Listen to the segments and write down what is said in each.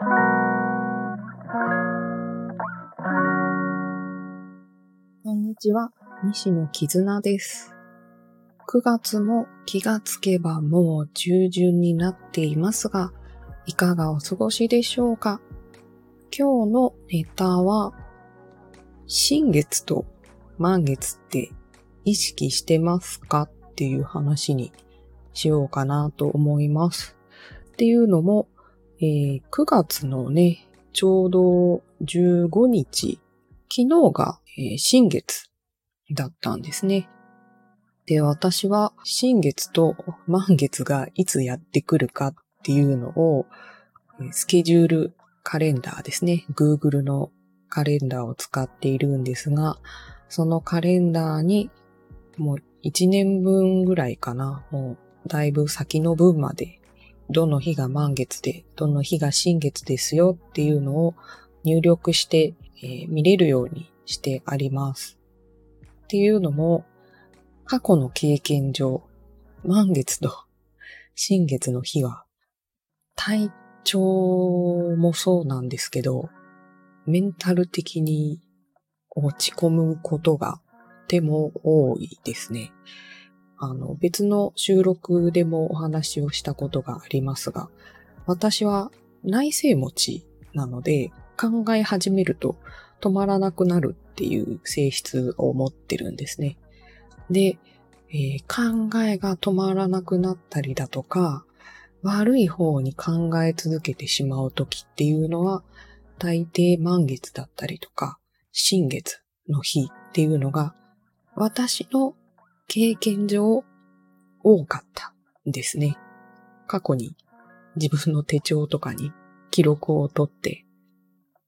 こんにちは、西野絆です。9月も気がつけばもう中旬になっていますが、いかがお過ごしでしょうか？今日のネタは、新月と満月って意識してますか？っていう話にしようかなと思います。っていうのも、えー9月のね、ちょうど15日、昨日が、えー新月だったんですね。で、私は新月と満月がいつやってくるかっていうのを、スケジュールカレンダーですね。Google のカレンダーを使っているんですが、そのカレンダーにもう1年分ぐらいかな。もうだいぶ先の分まで、どの日が満月で、どの日が新月ですよっていうのを入力して、えー見れるようにしてあります。っていうのも、過去の経験上、満月と新月の日は、体調もそうなんですけど、メンタル的に落ち込むことがとても多いですね。あの、別の収録でもお話をしたことがありますが、私は内政持ちなので、考え始めると止まらなくなるっていう性質を持ってるんですね。で、えー考えが止まらなくなったりだとか、悪い方に考え続けてしまう時っていうのは、大抵満月だったりとか、新月の日っていうのが、私の経験上多かったんですね。過去に自分の手帳とかに記録を取って、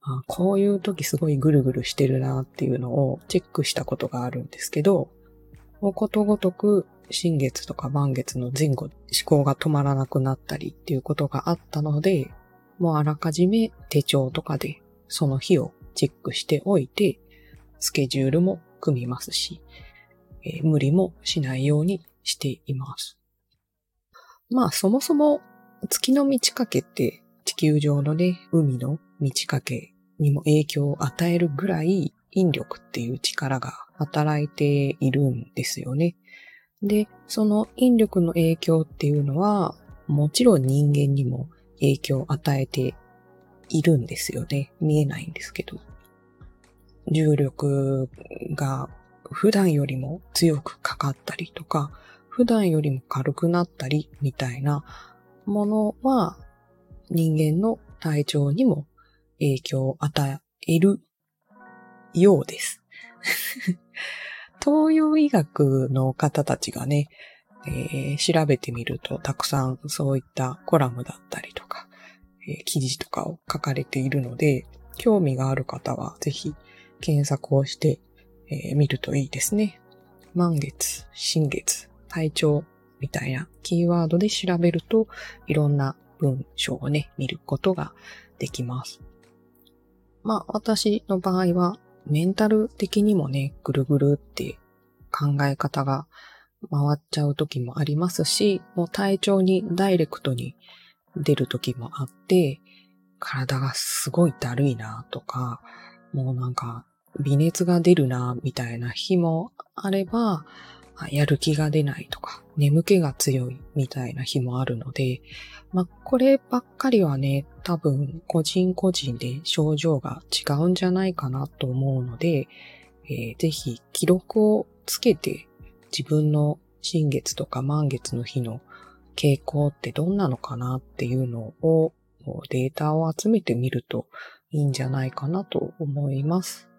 あこういう時すごいぐるぐるしてるなっていうのをチェックしたことがあるんですけど、もうことごとく新月とか満月の前後、思考が止まらなくなったりっていうことがあったので、もうあらかじめ手帳とかでその日をチェックしておいて、スケジュールも組みますし、えー無理もしないようにしています。まあそもそも月の満ち欠けって地球上のね、海の満ち欠けにも影響を与えるぐらい引力っていう力が働いているんですよね。で、その引力の影響っていうのは、もちろん人間にも影響を与えているんですよね。見えないんですけど。重力が普段よりも強くかかったりとか、普段よりも軽くなったりみたいなものは人間の体調にも影響を与えるようです。東洋医学の方たちがね、えー調べてみるとたくさんそういったコラムだったりとか、えー記事とかを書かれているので、興味がある方はぜひ検索をして、えー見るといいですね。満月、新月、体調みたいなキーワードで調べるといろんな文章をね、見ることができます。まあ私の場合はメンタル的にもね、ぐるぐるって考え方が回っちゃう時もありますし、もう体調にダイレクトに出る時もあって、体がすごいだるいなとか、もうなんか微熱が出るなみたいな日もあれば、やる気が出ないとか、眠気が強いみたいな日もあるので、まあ、こればっかりはね、多分個人個人で症状が違うんじゃないかなと思うので、えーぜひ記録をつけて自分の新月とか満月の日の傾向ってどんなのかなっていうのをデータを集めてみるといいんじゃないかなと思います。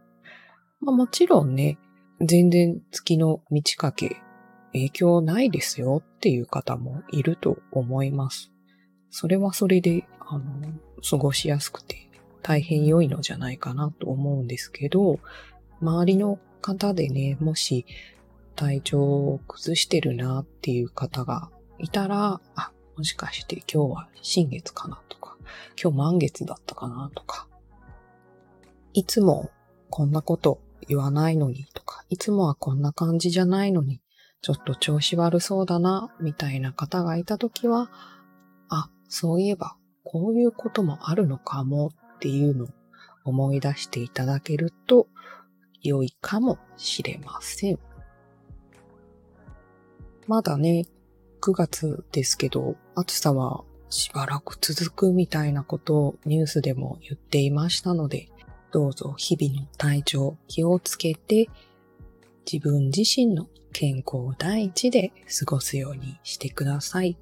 まあ、もちろんね、全然月の満ち欠け影響ないですよっていう方もいると思います。それはそれで、あの、過ごしやすくて大変良いのじゃないかなと思うんですけど、周りの方でね、もし体調を崩してるなっていう方がいたら、あ、もしかして今日は新月かなとか、今日満月だったかなとか、いつもこんなこと言わないのにとか、いつもはこんな感じじゃないのに、ちょっと調子悪そうだな、みたいな方がいたときは、あ、そういえばこういうこともあるのかもっていうのを思い出していただけると良いかもしれません。まだね、9月ですけど、暑さはしばらく続くみたいなことをニュースでも言っていましたので、どうぞ日々の体調気をつけて、自分自身の健康を第一で過ごすようにしてください。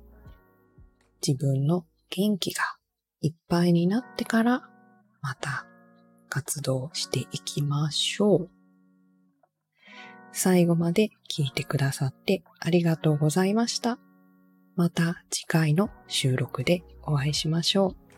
自分の元気がいっぱいになってからまた活動していきましょう。最後まで聞いてくださってありがとうございました。また次回の収録でお会いしましょう。